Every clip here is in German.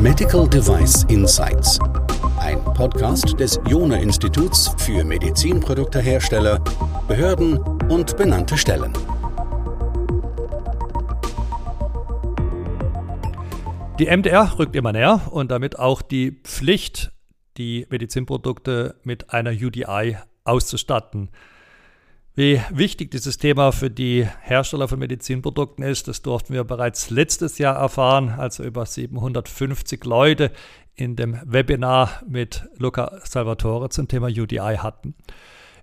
Medical Device Insights. Ein Podcast des Jona Instituts für Medizinproduktehersteller, Behörden und benannte Stellen. Die MDR rückt immer näher und damit auch die Pflicht, die Medizinprodukte mit einer UDI auszustatten. Wie wichtig dieses Thema für die Hersteller von Medizinprodukten ist, das durften wir bereits letztes Jahr erfahren, als wir über 750 Leute in dem Webinar mit Luca Salvatore zum Thema UDI hatten.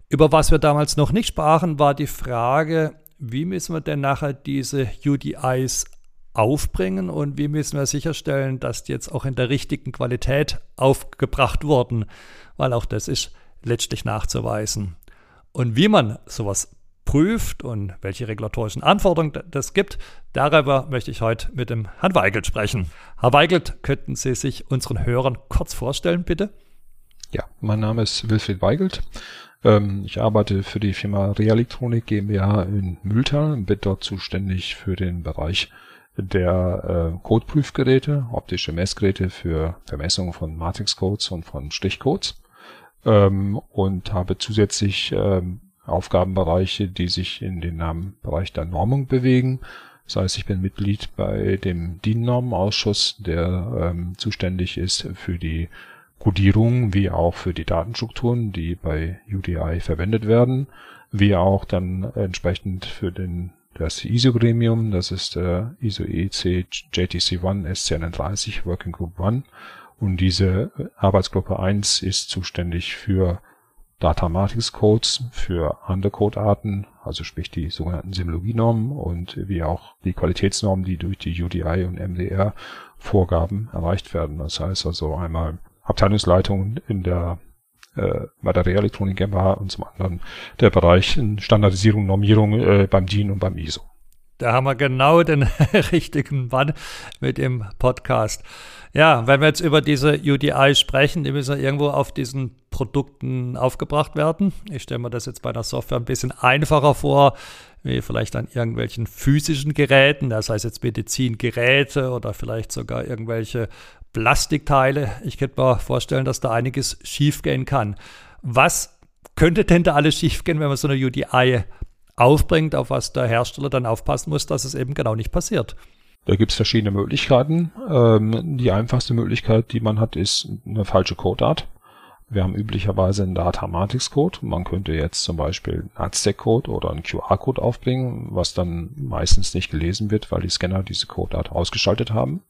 Über was wir damals noch nicht sprachen, war die Frage, wie müssen wir denn nachher diese UDIs aufbringen und wie müssen wir sicherstellen, dass die jetzt auch in der richtigen Qualität aufgebracht wurden, weil auch das ist letztlich nachzuweisen. Und wie man sowas prüft und welche regulatorischen Anforderungen das gibt, darüber möchte ich heute mit dem Herrn Weigelt sprechen. Herr Weigelt, könnten Sie sich unseren Hörern kurz vorstellen, bitte? Ja, mein Name ist Wilfried Weigelt. Ähm, ich arbeite für die Firma Realektronik GmbH in Mühltal und bin dort zuständig für den Bereich der äh, Codeprüfgeräte, optische Messgeräte für Vermessung von Matrixcodes und von Stichcodes ähm, und habe zusätzlich ähm, Aufgabenbereiche, die sich in den Bereich der Normung bewegen. Das heißt, ich bin Mitglied bei dem DIN-Normenausschuss, der ähm, zuständig ist für die Codierung wie auch für die Datenstrukturen, die bei UDI verwendet werden, wie auch dann entsprechend für den das ISO-Gremium, das ist der ISO EC JTC1 S31 Working Group 1 und diese Arbeitsgruppe 1 ist zuständig für Datamatics Codes, für andere Codearten, also sprich die sogenannten Semologienormen und wie auch die Qualitätsnormen, die durch die UDI und MDR Vorgaben erreicht werden. Das heißt also einmal Abteilungsleitung in der äh, bei GmbH und zum anderen der Bereich Standardisierung, Normierung äh, beim DIN und beim ISO. Da haben wir genau den richtigen Mann mit dem Podcast. Ja, wenn wir jetzt über diese UDI sprechen, die müssen irgendwo auf diesen Produkten aufgebracht werden. Ich stelle mir das jetzt bei der Software ein bisschen einfacher vor, wie vielleicht an irgendwelchen physischen Geräten, das heißt jetzt Medizingeräte oder vielleicht sogar irgendwelche Plastikteile. Ich könnte mir vorstellen, dass da einiges schiefgehen kann. Was könnte denn da alles schiefgehen, wenn man so eine UDI aufbringt, auf was der Hersteller dann aufpassen muss, dass es eben genau nicht passiert? Da gibt es verschiedene Möglichkeiten. Ähm, die einfachste Möglichkeit, die man hat, ist eine falsche Codeart. Wir haben üblicherweise einen Datamatics-Code. Man könnte jetzt zum Beispiel einen Aztec-Code oder einen QR-Code aufbringen, was dann meistens nicht gelesen wird, weil die Scanner diese Codeart ausgeschaltet haben.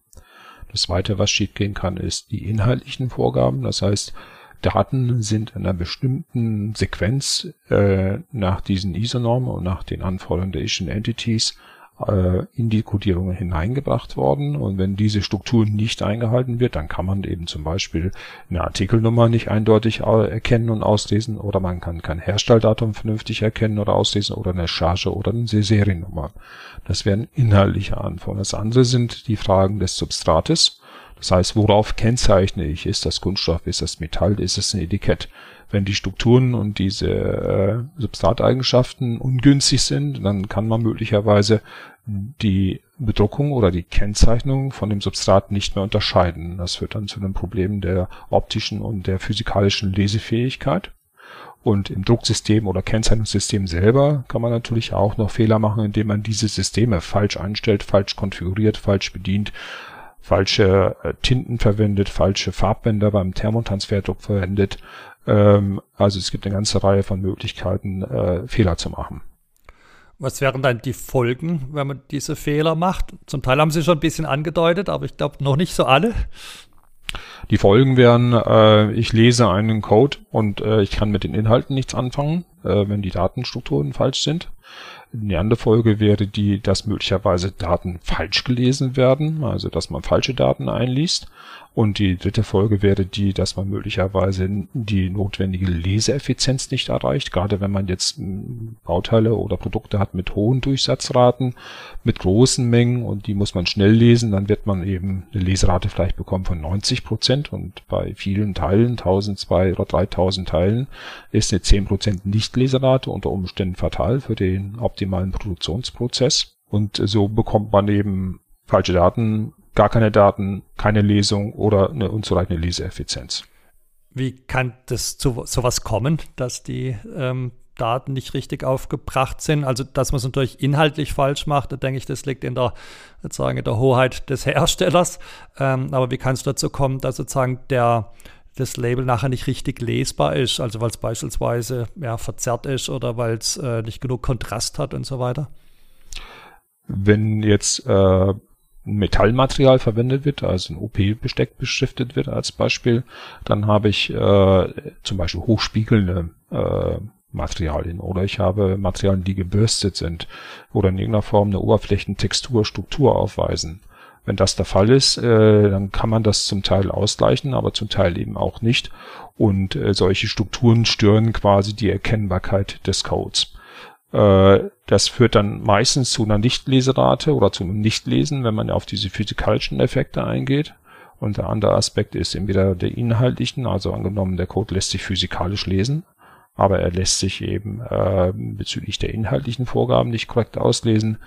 Das zweite, was schiefgehen kann, ist die inhaltlichen Vorgaben. Das heißt, Daten sind in einer bestimmten Sequenz äh, nach diesen ISO-Normen und nach den Anforderungen der Asian Entities äh, in die Codierung hineingebracht worden. Und wenn diese Struktur nicht eingehalten wird, dann kann man eben zum Beispiel eine Artikelnummer nicht eindeutig erkennen und auslesen oder man kann kein Herstelldatum vernünftig erkennen oder auslesen oder eine Charge oder eine Seriennummer. Das wären inhaltliche Anforderungen. Das andere sind die Fragen des Substrates. Das heißt, worauf kennzeichne ich? Ist das Kunststoff? Ist das Metall? Ist es ein Etikett? Wenn die Strukturen und diese äh, Substrateigenschaften ungünstig sind, dann kann man möglicherweise die Bedruckung oder die Kennzeichnung von dem Substrat nicht mehr unterscheiden. Das führt dann zu einem Problem der optischen und der physikalischen Lesefähigkeit. Und im Drucksystem oder Kennzeichnungssystem selber kann man natürlich auch noch Fehler machen, indem man diese Systeme falsch einstellt, falsch konfiguriert, falsch bedient falsche äh, Tinten verwendet, falsche Farbbänder beim Thermotransferdruck verwendet. Ähm, also es gibt eine ganze Reihe von Möglichkeiten, äh, Fehler zu machen. Was wären dann die Folgen, wenn man diese Fehler macht? Zum Teil haben Sie schon ein bisschen angedeutet, aber ich glaube noch nicht so alle. Die Folgen wären, äh, ich lese einen Code und äh, ich kann mit den Inhalten nichts anfangen, äh, wenn die Datenstrukturen falsch sind. Die andere Folge wäre die, dass möglicherweise Daten falsch gelesen werden, also dass man falsche Daten einliest. Und die dritte Folge wäre die, dass man möglicherweise die notwendige Leseeffizienz nicht erreicht, gerade wenn man jetzt hm, Bauteile oder Produkte hat mit hohen Durchsatzraten, mit großen Mengen und die muss man schnell lesen, dann wird man eben eine Leserate vielleicht bekommen von 90 Prozent und bei vielen Teilen, 1000, 2000 oder 3000 Teilen, ist eine 10 Prozent Nichtleserate unter Umständen fatal für den optimalen Produktionsprozess. Und so bekommt man eben falsche Daten, gar keine Daten, keine Lesung oder eine unzureichende Leseeffizienz. Wie kann das zu sowas kommen, dass die ähm, Daten nicht richtig aufgebracht sind? Also, dass man es natürlich inhaltlich falsch macht, da denke ich, das liegt in der, sozusagen in der Hoheit des Herstellers. Ähm, aber wie kann es dazu kommen, dass sozusagen der, das Label nachher nicht richtig lesbar ist? Also, weil es beispielsweise ja, verzerrt ist oder weil es äh, nicht genug Kontrast hat und so weiter? Wenn jetzt äh, Metallmaterial verwendet wird, also ein OP-Besteck beschriftet wird als Beispiel, dann habe ich äh, zum Beispiel hochspiegelnde äh, Materialien oder ich habe Materialien, die gebürstet sind oder in irgendeiner Form eine Oberflächentextur, Struktur aufweisen. Wenn das der Fall ist, äh, dann kann man das zum Teil ausgleichen, aber zum Teil eben auch nicht. Und äh, solche Strukturen stören quasi die Erkennbarkeit des Codes. Äh, das führt dann meistens zu einer Nichtleserate oder zu einem Nichtlesen, wenn man auf diese physikalischen Effekte eingeht. Und der andere Aspekt ist entweder der inhaltlichen, also angenommen, der Code lässt sich physikalisch lesen, aber er lässt sich eben äh, bezüglich der inhaltlichen Vorgaben nicht korrekt auslesen.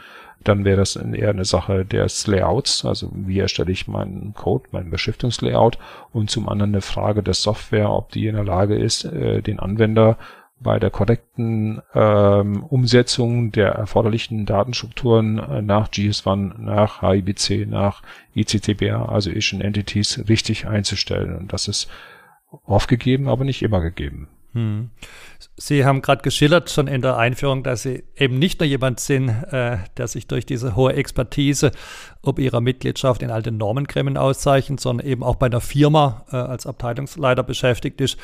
Dann wäre das eher eine Sache des Layouts, also wie erstelle ich meinen Code, mein Beschriftungslayout und zum anderen eine Frage der Software, ob die in der Lage ist, äh, den Anwender bei der korrekten ähm, Umsetzung der erforderlichen Datenstrukturen äh, nach GS1, nach HIBC, nach ICTBA, also Asian Entities, richtig einzustellen. Und das ist oft gegeben, aber nicht immer gegeben. Hm. Sie haben gerade geschildert schon in der Einführung, dass Sie eben nicht nur jemand sind, äh, der sich durch diese hohe Expertise ob Ihrer Mitgliedschaft in all den Normengremien auszeichnet, sondern eben auch bei einer Firma äh, als Abteilungsleiter beschäftigt ist,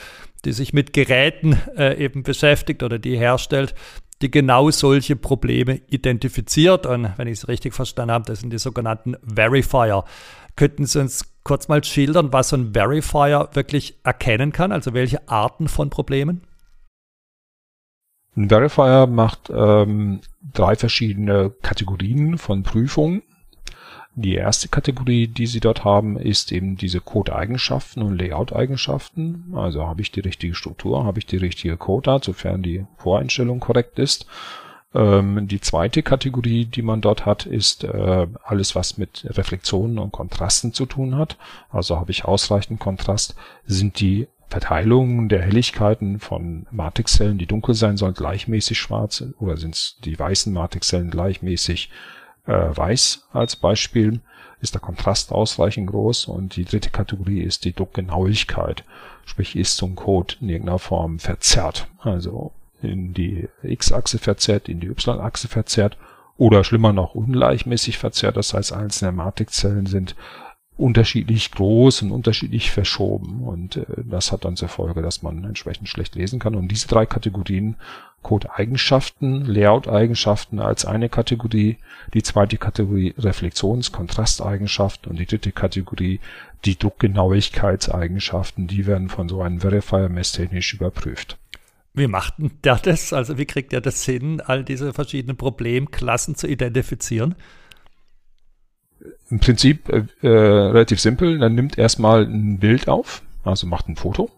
die sich mit Geräten äh, eben beschäftigt oder die herstellt, die genau solche Probleme identifiziert. Und wenn ich es richtig verstanden habe, das sind die sogenannten Verifier. Könnten Sie uns kurz mal schildern, was so ein Verifier wirklich erkennen kann? Also welche Arten von Problemen? Ein Verifier macht ähm, drei verschiedene Kategorien von Prüfungen. Die erste Kategorie, die Sie dort haben, ist eben diese Code-Eigenschaften und Layout-Eigenschaften. Also habe ich die richtige Struktur, habe ich die richtige Codeart, sofern die Voreinstellung korrekt ist. Ähm, die zweite Kategorie, die man dort hat, ist äh, alles, was mit Reflexionen und Kontrasten zu tun hat. Also habe ich ausreichend Kontrast, sind die Verteilungen der Helligkeiten von Matrixzellen, die dunkel sein sollen, gleichmäßig schwarz? Oder sind die weißen Matrixzellen gleichmäßig äh, weiß als Beispiel, ist der Kontrast ausreichend groß? Und die dritte Kategorie ist die Druckgenauigkeit, sprich ist so ein Code in irgendeiner Form verzerrt, also in die X-Achse verzerrt, in die Y-Achse verzerrt oder schlimmer noch ungleichmäßig verzerrt, das heißt einzelne Matrixzellen sind unterschiedlich groß und unterschiedlich verschoben. Und äh, das hat dann zur Folge, dass man entsprechend schlecht lesen kann. Und diese drei Kategorien, Code-Eigenschaften, Layout-Eigenschaften als eine Kategorie, die zweite Kategorie Reflexions-, Kontrasteigenschaften und die dritte Kategorie die Druckgenauigkeitseigenschaften, die werden von so einem Verifier messtechnisch überprüft. Wie macht denn der das? Also wie kriegt er das hin, all diese verschiedenen Problemklassen zu identifizieren? im Prinzip äh, äh, relativ simpel. Dann nimmt erstmal ein Bild auf, also macht ein Foto.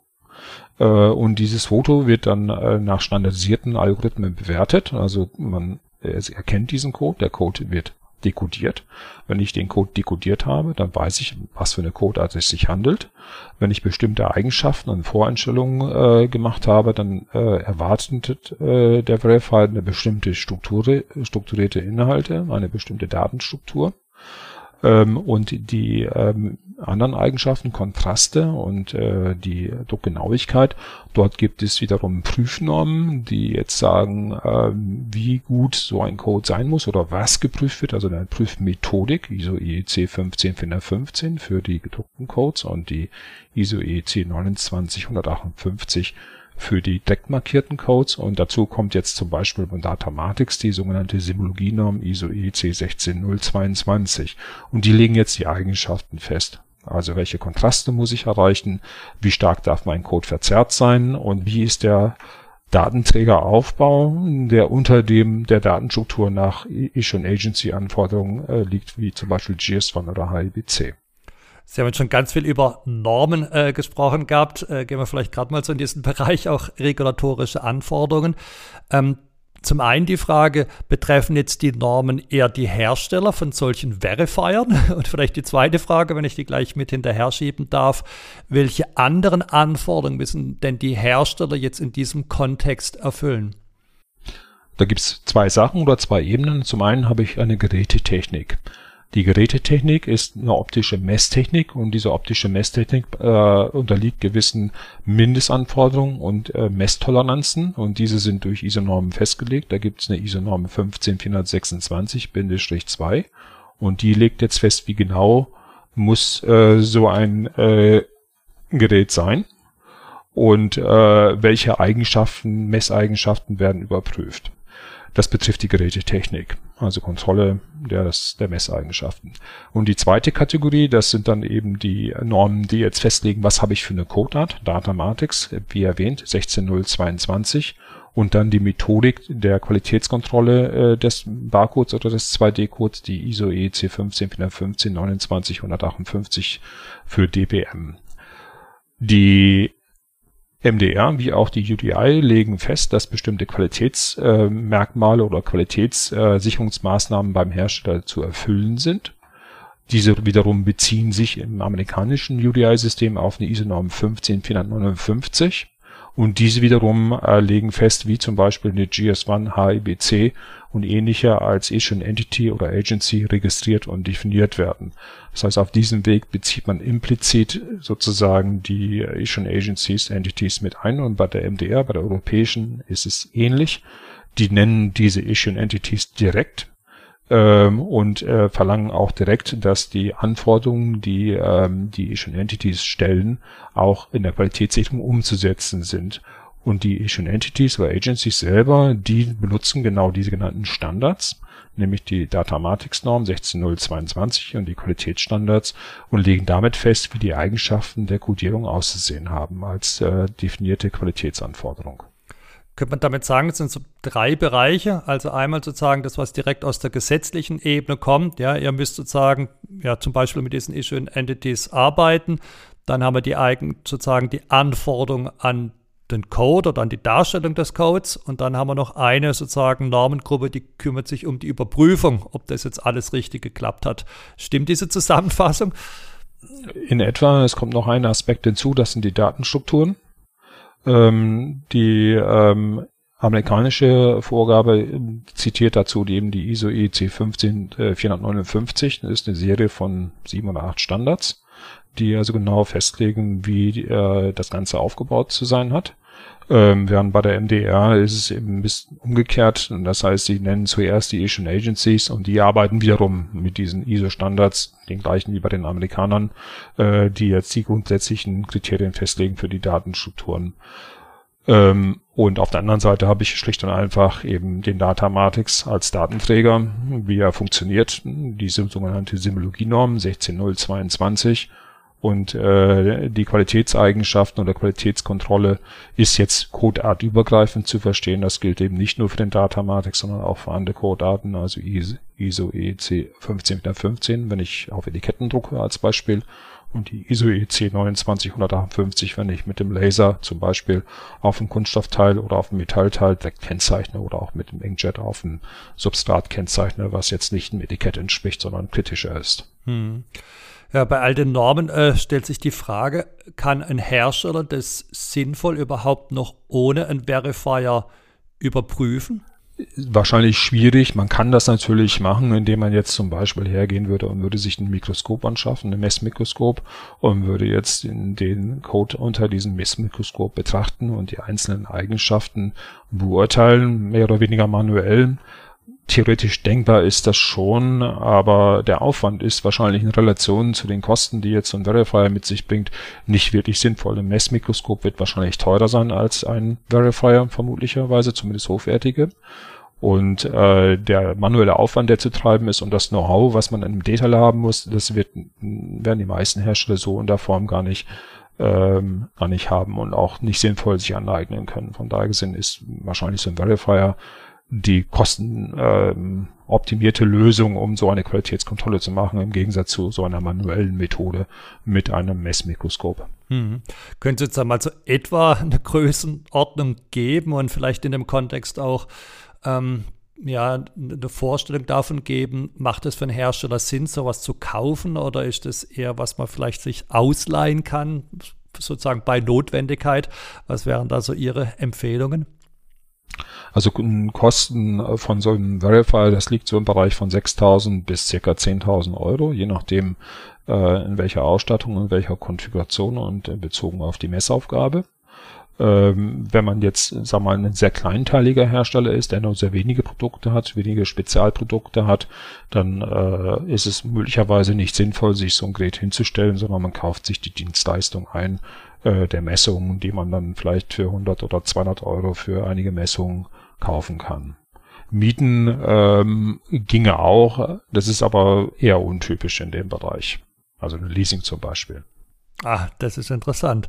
Äh, und dieses Foto wird dann äh, nach standardisierten Algorithmen bewertet. Also man erkennt diesen Code, der Code wird dekodiert. Wenn ich den Code dekodiert habe, dann weiß ich, was für eine Codeart es sich handelt. Wenn ich bestimmte Eigenschaften und Voreinstellungen äh, gemacht habe, dann äh, erwartet äh, der Verifier eine bestimmte Struktur, strukturierte Inhalte, eine bestimmte Datenstruktur. Ähm, und die ähm, anderen Eigenschaften, Kontraste und äh, die Druckgenauigkeit, dort gibt es wiederum Prüfnormen, die jetzt sagen, äh, wie gut so ein Code sein muss oder was geprüft wird, also eine Prüfmethodik, ISO IEC 15415 für die gedruckten Codes und die ISO IEC 29158 für die deckmarkierten Codes und dazu kommt jetzt zum Beispiel von Datamatics die sogenannte Simologienorm ISO IEC 16022 und die legen jetzt die Eigenschaften fest. Also welche Kontraste muss ich erreichen, wie stark darf mein Code verzerrt sein und wie ist der Datenträgeraufbau, der unter dem der Datenstruktur nach Issue Agency Anforderungen äh, liegt, wie zum Beispiel GS1 oder HIBC. Sie haben jetzt schon ganz viel über Normen äh, gesprochen gehabt. Äh, gehen wir vielleicht gerade mal so in diesen Bereich auch regulatorische Anforderungen. Ähm, zum einen die Frage, betreffen jetzt die Normen eher die Hersteller von solchen Verifiern? Und vielleicht die zweite Frage, wenn ich die gleich mit hinterher schieben darf, welche anderen Anforderungen müssen denn die Hersteller jetzt in diesem Kontext erfüllen? Da gibt es zwei Sachen oder zwei Ebenen. Zum einen habe ich eine Gerätetechnik. Die Gerätetechnik ist eine optische Messtechnik und diese optische Messtechnik äh, unterliegt gewissen Mindestanforderungen und äh, Messtoleranzen und diese sind durch ISO-Normen festgelegt. Da gibt es eine ISO-Norm 15426-2 und die legt jetzt fest, wie genau muss äh, so ein äh, Gerät sein und äh, welche Eigenschaften, Messeigenschaften werden überprüft. Das betrifft die Gerätetechnik, also Kontrolle der, der Messeigenschaften. Und die zweite Kategorie, das sind dann eben die Normen, die jetzt festlegen, was habe ich für eine Codeart, Datamatics, wie erwähnt, 16022 und dann die Methodik der Qualitätskontrolle äh, des Barcodes oder des 2D-Codes, die ISO EC 15415 29 158 für DBM. Die MDR wie auch die UDI legen fest, dass bestimmte Qualitätsmerkmale äh, oder Qualitätssicherungsmaßnahmen beim Hersteller zu erfüllen sind. Diese wiederum beziehen sich im amerikanischen UDI-System auf eine ISO-Norm 15459 und diese wiederum äh, legen fest, wie zum Beispiel eine GS1 HIBC und ähnliche als Asian Entity oder Agency registriert und definiert werden. Das heißt, auf diesem Weg bezieht man implizit sozusagen die Asian Agencies, Entities mit ein und bei der MDR, bei der europäischen ist es ähnlich. Die nennen diese Asian Entities direkt ähm, und äh, verlangen auch direkt, dass die Anforderungen, die ähm, die Asian Entities stellen, auch in der Qualitätssicherung umzusetzen sind. Und die Asian Entities oder Agencies selber, die benutzen genau diese genannten Standards, nämlich die Datamatics Norm 16022 und die Qualitätsstandards und legen damit fest, wie die Eigenschaften der Codierung auszusehen haben als äh, definierte Qualitätsanforderung könnte man damit sagen, es sind so drei Bereiche. Also einmal sozusagen das, was direkt aus der gesetzlichen Ebene kommt. Ja, ihr müsst sozusagen ja zum Beispiel mit diesen Issue Entities arbeiten. Dann haben wir die eigen, sozusagen die Anforderung an den Code oder an die Darstellung des Codes. Und dann haben wir noch eine sozusagen Normengruppe, die kümmert sich um die Überprüfung, ob das jetzt alles richtig geklappt hat. Stimmt diese Zusammenfassung? In etwa, es kommt noch ein Aspekt hinzu, das sind die Datenstrukturen. Ähm, die ähm, amerikanische Vorgabe zitiert dazu eben die ISO EC 15459. Das ist eine Serie von sieben oder acht Standards, die also genau festlegen, wie äh, das Ganze aufgebaut zu sein hat. Ähm, während bei der MDR ist es eben ein bisschen umgekehrt. Das heißt, sie nennen zuerst die Asian Agencies und die arbeiten wiederum mit diesen ISO-Standards, den gleichen wie bei den Amerikanern, äh, die jetzt die grundsätzlichen Kriterien festlegen für die Datenstrukturen. Ähm, und auf der anderen Seite habe ich schlicht und einfach eben den Datamatics als Datenträger, wie er funktioniert, diese sogenannte Symologie-Norm 16022 und äh, die Qualitätseigenschaften oder Qualitätskontrolle ist jetzt codeartübergreifend zu verstehen. Das gilt eben nicht nur für den Datamatic, sondern auch für andere Codearten, also ISO EC 15415, wenn ich auf Etiketten drucke als Beispiel. Und die ISO EC 29158, wenn ich mit dem Laser zum Beispiel auf ein Kunststoffteil oder auf ein Metallteil direkt kennzeichne oder auch mit dem Inkjet auf ein Substrat kennzeichne, was jetzt nicht einem Etikett entspricht, sondern kritischer ist. Hm. Ja, bei all den Normen äh, stellt sich die Frage, kann ein Hersteller das sinnvoll überhaupt noch ohne einen Verifier überprüfen? Wahrscheinlich schwierig. Man kann das natürlich machen, indem man jetzt zum Beispiel hergehen würde und würde sich ein Mikroskop anschaffen, ein Messmikroskop und würde jetzt den Code unter diesem Messmikroskop betrachten und die einzelnen Eigenschaften beurteilen, mehr oder weniger manuell theoretisch denkbar ist das schon, aber der Aufwand ist wahrscheinlich in Relation zu den Kosten, die jetzt so ein Verifier mit sich bringt, nicht wirklich sinnvoll. Ein Messmikroskop wird wahrscheinlich teurer sein als ein Verifier, vermutlicherweise, zumindest hochwertige. Und äh, der manuelle Aufwand, der zu treiben ist und das Know-how, was man im Detail haben muss, das wird, werden die meisten Hersteller so in der Form gar nicht ähm, gar nicht haben und auch nicht sinnvoll sich aneignen können. Von daher gesehen ist wahrscheinlich so ein Verifier die kostenoptimierte ähm, Lösung, um so eine Qualitätskontrolle zu machen, im Gegensatz zu so einer manuellen Methode mit einem Messmikroskop. Hm. Könnt ihr jetzt einmal so etwa eine Größenordnung geben und vielleicht in dem Kontext auch ähm, ja, eine Vorstellung davon geben, macht es für einen Hersteller Sinn, sowas zu kaufen oder ist es eher, was man vielleicht sich ausleihen kann, sozusagen bei Notwendigkeit? Was wären da so Ihre Empfehlungen? Also Kosten äh, von so einem Verify, das liegt so im Bereich von 6.000 bis ca. 10.000 Euro, je nachdem äh, in welcher Ausstattung, in welcher Konfiguration und bezogen auf die Messaufgabe. Ähm, wenn man jetzt, wir mal, ein sehr kleinteiliger Hersteller ist, der nur sehr wenige Produkte hat, wenige Spezialprodukte hat, dann äh, ist es möglicherweise nicht sinnvoll, sich so ein Gerät hinzustellen, sondern man kauft sich die Dienstleistung ein äh, der Messungen, die man dann vielleicht für 100 oder 200 Euro für einige Messungen kaufen kann. Mieten ähm, ginge auch, das ist aber eher untypisch in dem Bereich. Also ein Leasing zum Beispiel. Ah, das ist interessant.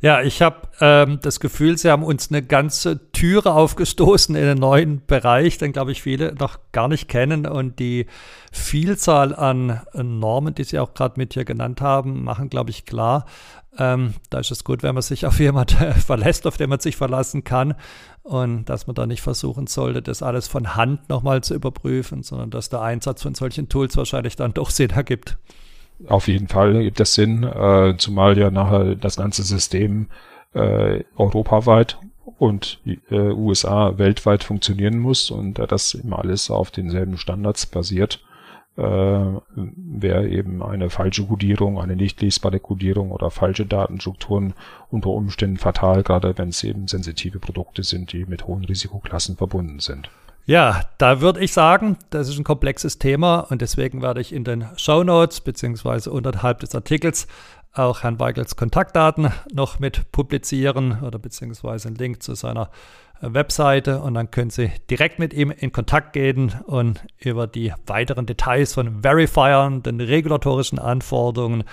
Ja, ich habe ähm, das Gefühl, Sie haben uns eine ganze Türe aufgestoßen in einen neuen Bereich, den, glaube ich, viele noch gar nicht kennen. Und die Vielzahl an Normen, die Sie auch gerade mit hier genannt haben, machen, glaube ich, klar, ähm, da ist es gut, wenn man sich auf jemand verlässt, auf den man sich verlassen kann. Und dass man da nicht versuchen sollte, das alles von Hand nochmal zu überprüfen, sondern dass der Einsatz von solchen Tools wahrscheinlich dann doch Sinn ergibt. Auf jeden Fall gibt es Sinn, äh, zumal ja nachher das ganze System äh, europaweit und äh, USA weltweit funktionieren muss und da das immer alles auf denselben Standards basiert, äh, wäre eben eine falsche Codierung, eine nicht lesbare Codierung oder falsche Datenstrukturen unter Umständen fatal, gerade wenn es eben sensitive Produkte sind, die mit hohen Risikoklassen verbunden sind. Ja, da würde ich sagen, das ist ein komplexes Thema und deswegen werde ich in den Show Notes beziehungsweise unterhalb des Artikels auch Herrn Weigels Kontaktdaten noch mit publizieren oder beziehungsweise einen Link zu seiner äh, Webseite und dann können Sie direkt mit ihm in Kontakt gehen und über die weiteren Details von Verifiern, den regulatorischen Anforderungen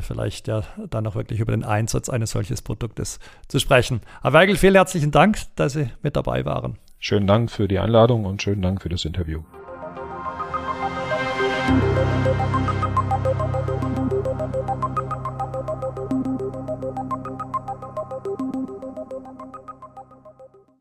vielleicht ja dann auch wirklich über den Einsatz eines solches Produktes zu sprechen. Herr Weigel, vielen herzlichen Dank, dass Sie mit dabei waren. Schönen Dank für die Einladung und schönen Dank für das Interview.